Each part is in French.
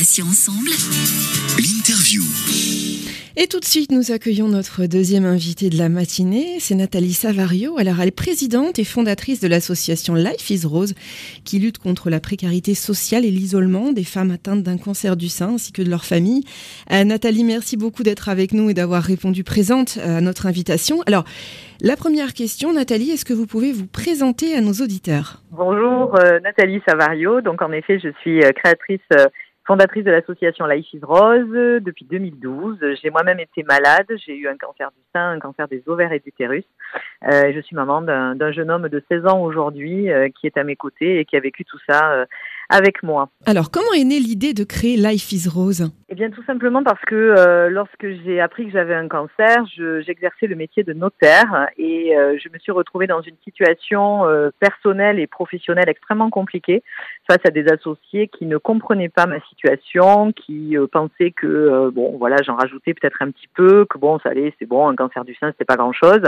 passion ensemble. L'interview. Et tout de suite, nous accueillons notre deuxième invitée de la matinée, c'est Nathalie Savario. Alors, elle est présidente et fondatrice de l'association Life is Rose, qui lutte contre la précarité sociale et l'isolement des femmes atteintes d'un cancer du sein ainsi que de leur famille. Euh, Nathalie, merci beaucoup d'être avec nous et d'avoir répondu présente à notre invitation. Alors, la première question, Nathalie, est-ce que vous pouvez vous présenter à nos auditeurs? Bonjour, euh, Nathalie Savario. Donc, en effet, je suis euh, créatrice. Fondatrice de l'association Life is Rose depuis 2012. J'ai moi-même été malade, j'ai eu un cancer du sein, un cancer des ovaires et d'utérus. Euh, je suis maman d'un jeune homme de 16 ans aujourd'hui euh, qui est à mes côtés et qui a vécu tout ça euh, avec moi. Alors, comment est née l'idée de créer Life is Rose? Eh bien, tout simplement parce que euh, lorsque j'ai appris que j'avais un cancer, je- j'exerçais le métier de notaire et euh, je me suis retrouvée dans une situation euh, personnelle et professionnelle extrêmement compliquée face à des associés qui ne comprenaient pas ma situation, qui pensaient que bon, voilà, j'en rajoutais peut-être un petit peu, que bon, ça allait, c'est bon, un cancer du sein, c'était pas grand-chose,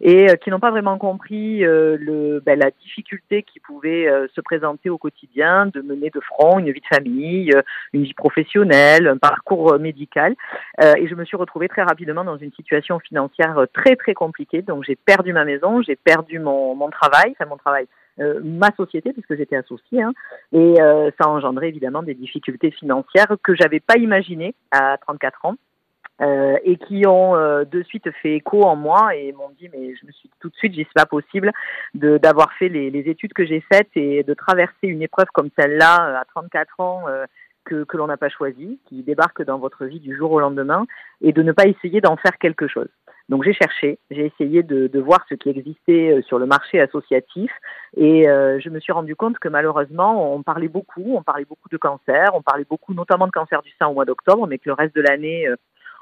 et qui n'ont pas vraiment compris le, ben, la difficulté qui pouvait se présenter au quotidien de mener de front une vie de famille, euh, une vie professionnelle, un parcours euh, médical. Euh, et je me suis retrouvée très rapidement dans une situation financière très très compliquée. Donc j'ai perdu ma maison, j'ai perdu mon, mon travail, enfin mon travail, ma société puisque j'étais associée. Hein, et ça a engendré évidemment des difficultés financières que j'avais pas imaginées à 34 ans. Euh, et qui ont euh, de suite fait écho en moi et m'ont dit mais je me suis dit tout de suite j'ai c'est pas possible de d'avoir fait les, études que j'ai faites et de traverser une épreuve comme celle-là euh, à 34 ans euh, que, que l'on n'a pas choisi, qui débarque dans votre vie du jour au lendemain, et de ne pas essayer d'en faire quelque chose. Donc j'ai cherché, j'ai essayé de, de voir ce qui existait euh, sur le marché associatif, et euh, je me suis rendu compte que malheureusement, on parlait beaucoup, on parlait beaucoup de cancer, on parlait beaucoup notamment de cancer du sein au mois d'octobre, mais que le reste de l'année,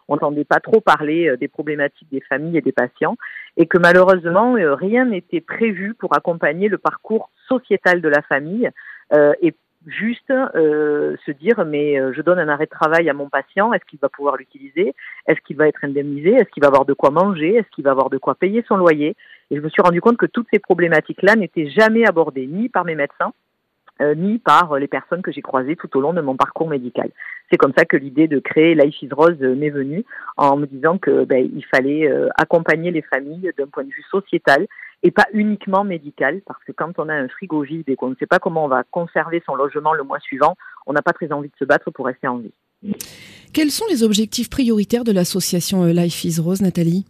on n'entendait pas trop parler euh, des problématiques des familles et des patients, et que malheureusement, euh, rien n'était prévu pour accompagner le parcours sociétal de la famille, euh, et juste euh, se dire mais euh, je donne un arrêt de travail à mon patient, est-ce qu'il va pouvoir l'utiliser? Est-ce qu'il va être indemnisé? Est-ce qu'il va avoir de quoi manger? Est-ce qu'il va avoir de quoi payer son loyer? Et je me suis rendu compte que toutes ces problématiques-là n'étaient jamais abordées ni par mes médecins, ni par euh, les personnes que j'ai croisées tout au long de mon parcours médical. C'est comme ça que l'idée de créer Life is Rose euh, m'est venue en me disant que ben, il fallait euh, accompagner les familles d'un point de vue sociétal et pas uniquement médical, parce que quand on a un frigo vide et qu'on ne sait pas comment on va conserver son logement le mois suivant, on n'a pas très envie de se battre pour rester en vie. Quels sont les objectifs prioritaires de l'association euh, Life is Rose, Nathalie?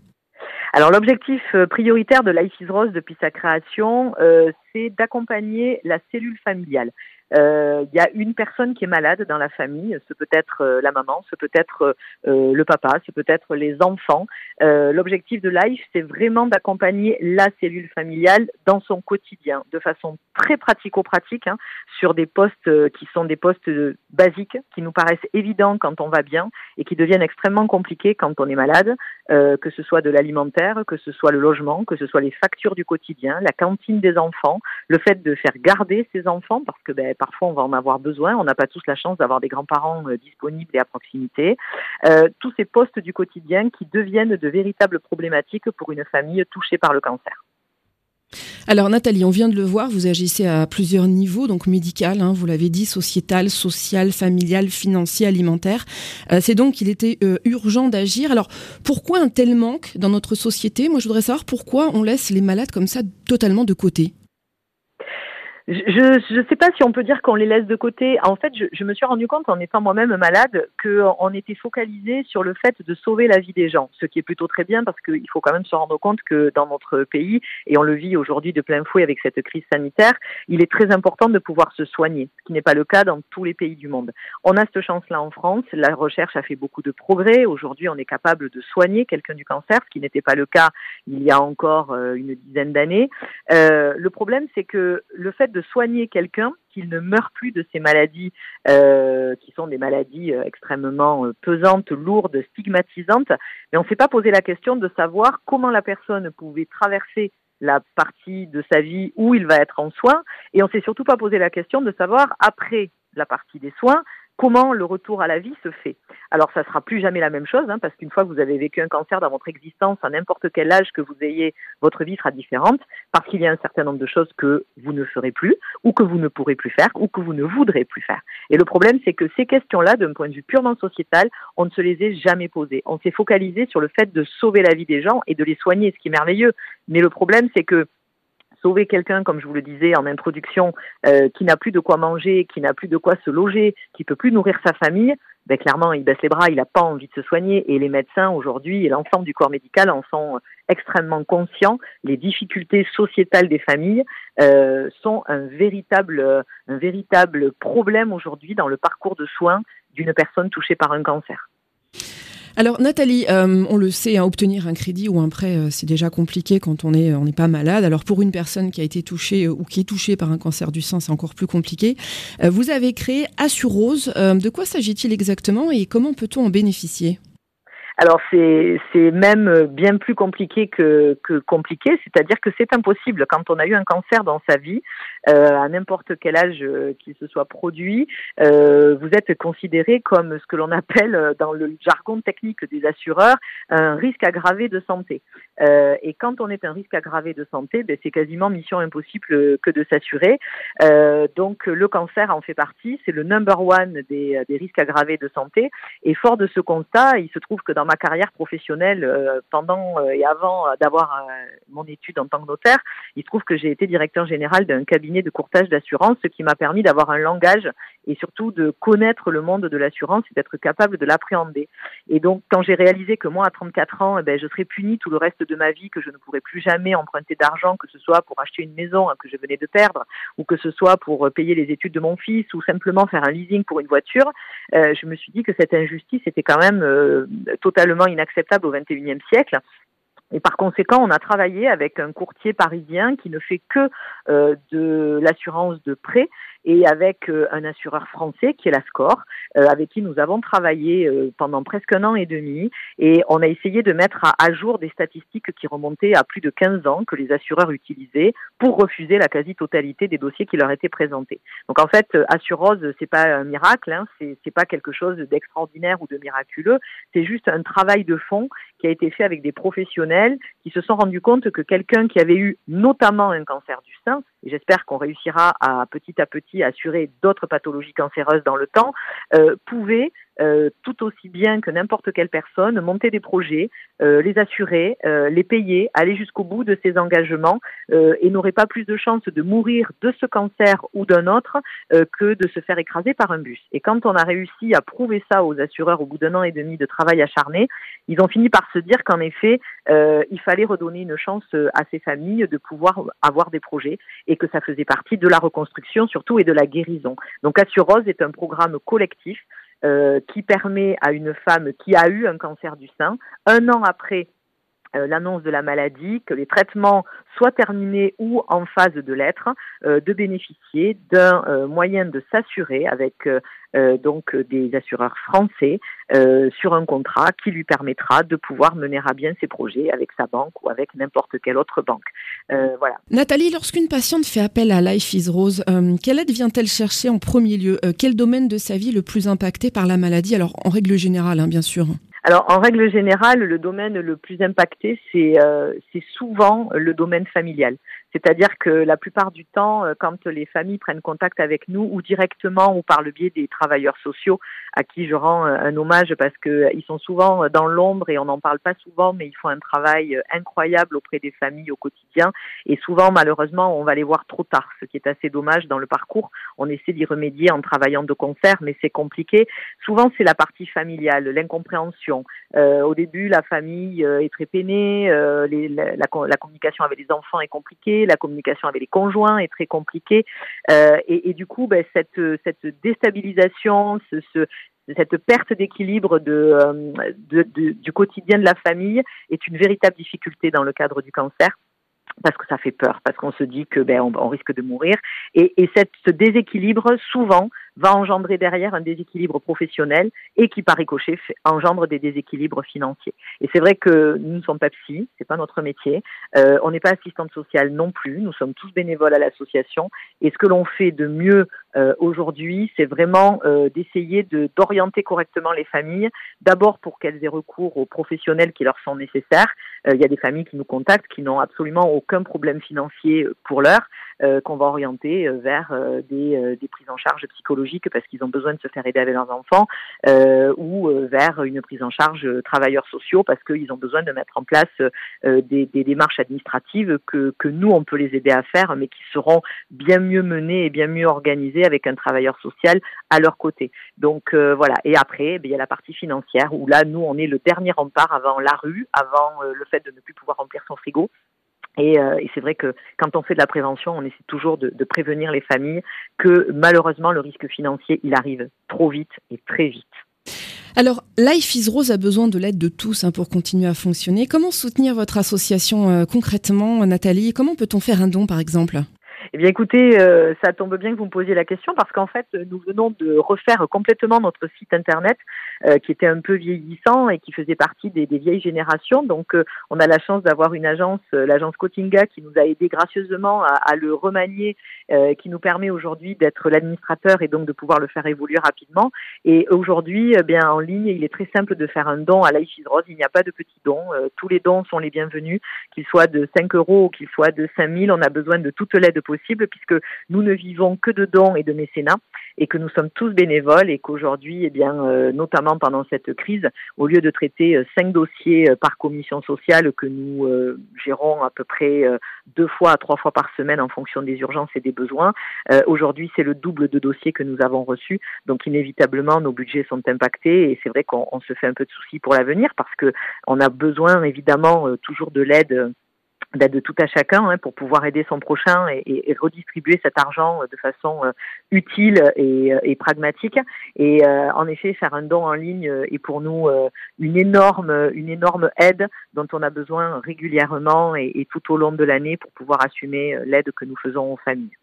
Alors l'objectif euh, prioritaire de Life is Rose depuis sa création, euh, c'est d'accompagner la cellule familiale. Euh, Il y a une personne qui est malade dans la famille, ce peut être euh, la maman, ce peut être euh, le papa, ce peut être les enfants. Euh, L'objectif de Life, c'est vraiment d'accompagner la cellule familiale dans son quotidien, de façon très pratico-pratique, hein, sur des postes euh, qui sont des postes euh, basiques, qui nous paraissent évidents quand on va bien et qui deviennent extrêmement compliqués quand on est malade, euh, que ce soit de l'alimentaire, que ce soit le logement, que ce soit les factures du quotidien, la cantine des enfants, le fait de faire garder ses enfants, parce que ben, parfois on va en avoir besoin, on n'a pas tous la chance d'avoir des grands-parents euh, disponibles et à proximité, euh, tous ces postes du quotidien qui deviennent de véritables problématiques pour une famille touchée par le cancer. Alors Nathalie, on vient de le voir, vous agissez à plusieurs niveaux, donc médical, hein, vous l'avez dit, sociétal, social, familial, financier, alimentaire. Euh, c'est donc qu'il était urgent d'agir. Alors pourquoi un tel manque dans notre société? Moi je voudrais savoir pourquoi on laisse les malades comme ça totalement de côté. Je ne sais pas si on peut dire qu'on les laisse de côté. En fait, je, je me suis rendu compte en étant moi-même malade qu'on était focalisé sur le fait de sauver la vie des gens, ce qui est plutôt très bien parce qu'il faut quand même se rendre compte que dans notre pays, et on le vit aujourd'hui de plein fouet avec cette crise sanitaire, il est très important de pouvoir se soigner, ce qui n'est pas le cas dans tous les pays du monde. On a cette chance-là en France. La recherche a fait beaucoup de progrès. Aujourd'hui, on est capable de soigner quelqu'un du cancer, ce qui n'était pas le cas il y a encore euh, une dizaine d'années. Euh, le problème, c'est que le fait de soigner quelqu'un, qu'il ne meure plus de ces maladies euh, qui sont des maladies euh, extrêmement euh, pesantes, lourdes, stigmatisantes, mais on ne s'est pas posé la question de savoir comment la personne pouvait traverser la partie de sa vie où il va être en soins, et on s'est surtout pas posé la question de savoir après la partie des soins, comment le retour à la vie se fait. Alors ça sera plus jamais la même chose, hein, parce qu'une fois que vous avez vécu un cancer dans votre existence, à n'importe quel âge que vous ayez, votre vie sera différente, parce qu'il y a un certain nombre de choses que vous ne ferez plus, ou que vous ne pourrez plus faire, ou que vous ne voudrez plus faire. Et le problème, c'est que ces questions-là, d'un point de vue purement sociétal, on ne se les est jamais posées. On s'est focalisé sur le fait de sauver la vie des gens et de les soigner, ce qui est merveilleux. Mais le problème, c'est que sauver quelqu'un, comme je vous le disais en introduction, euh, qui n'a plus de quoi manger, qui n'a plus de quoi se loger, qui peut plus nourrir sa famille, ben clairement, il baisse les bras, il n'a pas envie de se soigner. Et les médecins aujourd'hui et l'ensemble du corps médical en sont extrêmement conscients. Les difficultés sociétales des familles euh, sont un véritable, un véritable problème aujourd'hui dans le parcours de soins d'une personne touchée par un cancer. Alors Nathalie, euh, on le sait, hein, obtenir un crédit ou un prêt, euh, c'est déjà compliqué quand on on n'est pas malade. Alors pour une personne qui a été touchée euh, ou qui est touchée par un cancer du sein, c'est encore plus compliqué. vous avez créé Assurose. de quoi s'agit-il exactement et comment peut-on en bénéficier? Alors c'est même bien plus compliqué que, compliqué, c'est-à-dire que c'est impossible quand on a eu un cancer dans sa vie, euh, à n'importe quel âge euh, qu'il se soit produit, euh, vous êtes considéré comme ce que l'on appelle euh, dans le jargon technique des assureurs un risque aggravé de santé. Euh, et quand on est un risque aggravé de santé, ben, c'est quasiment mission impossible que de s'assurer. donc le cancer en fait partie, c'est le number one des, des risques aggravés de santé. Et fort de ce constat, il se trouve que dans ma carrière professionnelle, pendant et avant d'avoir mon étude en tant que notaire, il se trouve que j'ai été directeur général d'un cabinet de courtage d'assurance, ce qui m'a permis d'avoir un langage et surtout de connaître le monde de l'assurance et d'être capable de l'appréhender. Et donc, quand j'ai réalisé que moi, à 34 ans, eh ben, je serais punie tout le reste de ma vie, que je ne pourrais plus jamais emprunter d'argent, que ce soit pour acheter une maison hein, que je venais de perdre, ou que ce soit pour euh, payer les études de mon fils, ou simplement faire un leasing pour une voiture, euh, je me suis dit que cette injustice était quand même euh, totalement inacceptable au XXIe siècle et par conséquent, on a travaillé avec un courtier parisien qui ne fait que euh, de l'assurance de prêt et avec euh, un assureur français qui est la SCORE, euh, avec qui nous avons travaillé pendant presque un an et demi. Et on a essayé de mettre à, jour des statistiques qui remontaient à plus de 15 ans que les assureurs utilisaient pour refuser la quasi-totalité des dossiers qui leur étaient présentés. Donc en fait, Assurose, c'est pas un miracle, hein, c'est pas quelque chose d'extraordinaire ou de miraculeux, c'est juste un travail de fond qui a été fait avec des professionnels qui se sont rendus compte que quelqu'un qui avait eu notamment un cancer du sein, et j'espère qu'on réussira à petit à petit assurer d'autres pathologies cancéreuses dans le temps, euh, pouvait euh, tout aussi bien que n'importe quelle personne, monter des projets, euh, les assurer, euh, les payer, aller jusqu'au bout de ses engagements et n'aurait pas plus de chances de mourir de ce cancer ou d'un autre que de se faire écraser par un bus. Et quand on a réussi à prouver ça aux assureurs au bout d'un an et demi de travail acharné, ils ont fini par se dire qu'en effet, il fallait redonner une chance à ces familles de pouvoir avoir des projets et que ça faisait partie de la reconstruction surtout et de la guérison. Donc Assurose est un programme collectif euh, qui permet à une femme qui a eu un cancer du sein, un an après l'annonce de la maladie, que les traitements soient terminés ou en phase de l'être, euh, de bénéficier d'un moyen de s'assurer avec donc des assureurs français sur un contrat qui lui permettra de pouvoir mener à bien ses projets avec sa banque ou avec n'importe quelle autre banque. voilà. Nathalie, lorsqu'une patiente fait appel à Life is Rose, quelle aide vient-elle chercher en premier lieu? Quel domaine de sa vie le plus impacté par la maladie? Alors en règle générale, hein, bien sûr. Alors, en règle générale, le domaine le plus impacté, c'est euh, souvent le domaine familial. C'est-à-dire que la plupart du temps, euh, quand les familles prennent contact avec nous, ou directement ou par le biais des travailleurs sociaux, à qui je rends euh, un hommage parce qu'ils euh, sont souvent dans l'ombre et on n'en parle pas souvent, mais ils font un travail incroyable auprès des familles au quotidien. Et souvent, malheureusement, on va les voir trop tard, ce qui est assez dommage dans le parcours. On essaie d'y remédier en travaillant de concert, mais c'est compliqué. Souvent, c'est la partie familiale, l'incompréhension. Au début, la famille est très peinée, la communication avec les enfants est compliquée la communication avec les conjoints est très compliquée. Euh, et, du coup, ben, cette, cette déstabilisation, ce, cette perte d'équilibre euh, du quotidien de la famille est une véritable difficulté dans le cadre du cancer parce que ça fait peur, parce qu'on se dit que ben on, risque de mourir. Et, ce déséquilibre souvent va engendrer derrière un déséquilibre professionnel et qui par ricochet engendre des déséquilibres financiers. Et c'est vrai que nous ne sommes pas psy, c'est pas notre métier. Euh, on n'est pas assistante sociale non plus. Nous sommes tous bénévoles à l'association. Et ce que l'on fait de mieux euh, aujourd'hui, c'est vraiment euh, d'essayer de, d'orienter correctement les familles. D'abord pour qu'elles aient recours aux professionnels qui leur sont nécessaires. Il y a des familles qui nous contactent qui n'ont absolument aucun problème financier pour l'heure. Euh, qu'on va orienter euh, vers euh, des, des, prises en charge psychologiques parce qu'ils ont besoin de se faire aider avec leurs enfants ou vers une prise en charge travailleurs sociaux parce qu'ils ont besoin de mettre en place des, des, démarches administratives que, que nous, on peut les aider à faire, mais qui seront bien mieux menées et bien mieux organisées avec un travailleur social à leur côté. Donc voilà. Et après, eh il y a la partie financière où là, nous, on est le dernier rempart avant la rue, avant le fait de ne plus pouvoir remplir son frigo. Euh, et, c'est vrai que quand on fait de la prévention, on essaie toujours de, prévenir les familles que malheureusement le risque financier, il arrive trop vite et très vite. Alors, Life is Rose a besoin de l'aide de tous hein, pour continuer à fonctionner. Comment soutenir votre association euh, concrètement, Nathalie? Comment peut-on faire un don, par exemple? Eh bien, écoutez, euh, ça tombe bien que vous me posiez la question parce qu'en fait, nous venons de refaire complètement notre site internet euh, qui était un peu vieillissant et qui faisait partie des, des vieilles générations. Donc, euh, on a la chance d'avoir une agence, l'agence Cotinga, qui nous a aidé gracieusement à, à le remanier, qui nous permet aujourd'hui d'être l'administrateur et donc de pouvoir le faire évoluer rapidement. Et aujourd'hui, eh bien, en ligne, il est très simple de faire un don à Life Rose. Il n'y a pas de petits dons. tous les dons sont les bienvenus, qu'ils soient de 5 euros ou qu'ils soient de 5 000. On a besoin de toute l'aide possible puisque nous ne vivons que de dons et de mécénat et que nous sommes tous bénévoles et qu'aujourd'hui, eh bien, euh, pendant cette crise, au lieu de traiter euh, cinq dossiers euh, par commission sociale que nous gérons à peu près deux fois à trois fois par semaine en fonction des urgences et des besoins, aujourd'hui c'est le double de dossiers que nous avons reçus. Donc inévitablement, nos budgets sont impactés et c'est vrai qu'on se fait un peu de soucis pour l'avenir parce que on a besoin évidemment toujours de l'aide de tout à chacun hein, pour pouvoir aider son prochain et, redistribuer cet argent de façon euh, utile et, euh, et, pragmatique. Et euh, en effet, faire un don en ligne est pour nous une énorme, une énorme aide dont on a besoin régulièrement et tout au long de l'année pour pouvoir assumer l'aide que nous faisons aux familles.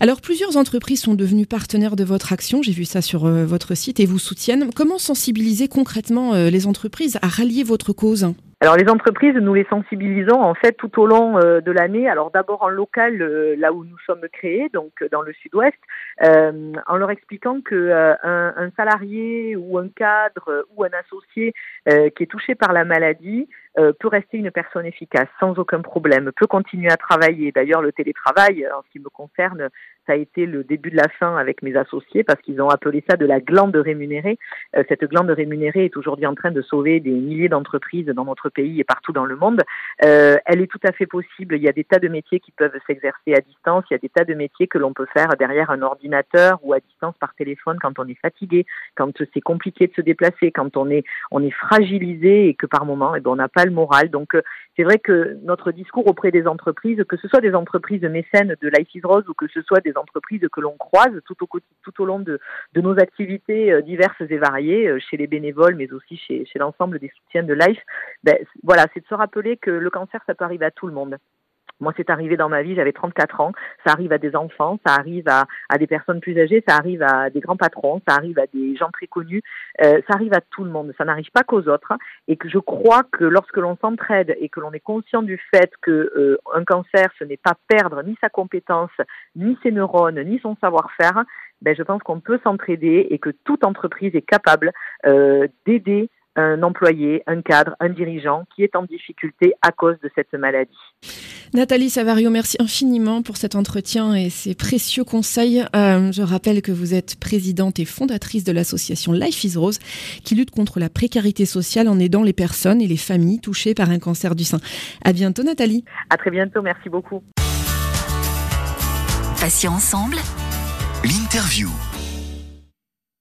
Alors, plusieurs entreprises sont devenues partenaires de votre action, j'ai vu ça sur votre site, et vous soutiennent. Comment sensibiliser concrètement les entreprises à rallier votre cause? Alors les entreprises, nous les sensibilisons en fait tout au long euh, de l'année. Alors d'abord en local, euh, là où nous sommes créés, donc euh, dans le sud-ouest, en leur expliquant que un, un, salarié ou un cadre ou un associé qui est touché par la maladie peut rester une personne efficace sans aucun problème, peut continuer à travailler. D'ailleurs le télétravail, en ce qui me concerne, ça a été le début de la fin avec mes associés parce qu'ils ont appelé ça de la glande rémunérée. cette glande rémunérée est aujourd'hui en train de sauver des milliers d'entreprises dans notre pays et partout dans le monde. Euh, elle est tout à fait possible. Il y a des tas de métiers qui peuvent s'exercer à distance. Il y a des tas de métiers que l'on peut faire derrière un ordinateur ou à distance par téléphone quand on est fatigué, quand c'est compliqué de se déplacer, quand on est on est fragilisé et que par moment eh ben, on n'a pas le moral. Donc euh, c'est vrai que notre discours auprès des entreprises, que ce soit des entreprises mécènes de Life is Rose ou que ce soit des entreprises que l'on croise tout au, tout au long de, de nos activités euh, diverses et variées, chez les bénévoles, mais aussi chez, chez l'ensemble des soutiens de Life, ben, voilà, c'est de se rappeler que le cancer, ça peut arriver à tout le monde. Moi, c'est arrivé dans ma vie, j'avais 34 ans. Ça arrive à des enfants, ça arrive à, à, des personnes plus âgées, ça arrive à des grands patrons, ça arrive à des gens très connus. Euh, ça arrive à tout le monde. Ça n'arrive pas qu'aux autres. Et que je crois que lorsque l'on s'entraide et que l'on est conscient du fait que euh, un cancer, ce n'est pas perdre ni sa compétence, ni ses neurones, ni son savoir-faire, ben, je pense qu'on peut s'entraider et que toute entreprise est capable euh, d'aider un employé, un cadre, un dirigeant qui est en difficulté à cause de cette maladie. Nathalie Savario, merci infiniment pour cet entretien et ces précieux conseils. Euh, je rappelle que vous êtes présidente et fondatrice de l'association Life is Rose qui lutte contre la précarité sociale en aidant les personnes et les familles touchées par un cancer du sein. À bientôt Nathalie. À très bientôt, merci beaucoup. Patients ensemble. L'interview.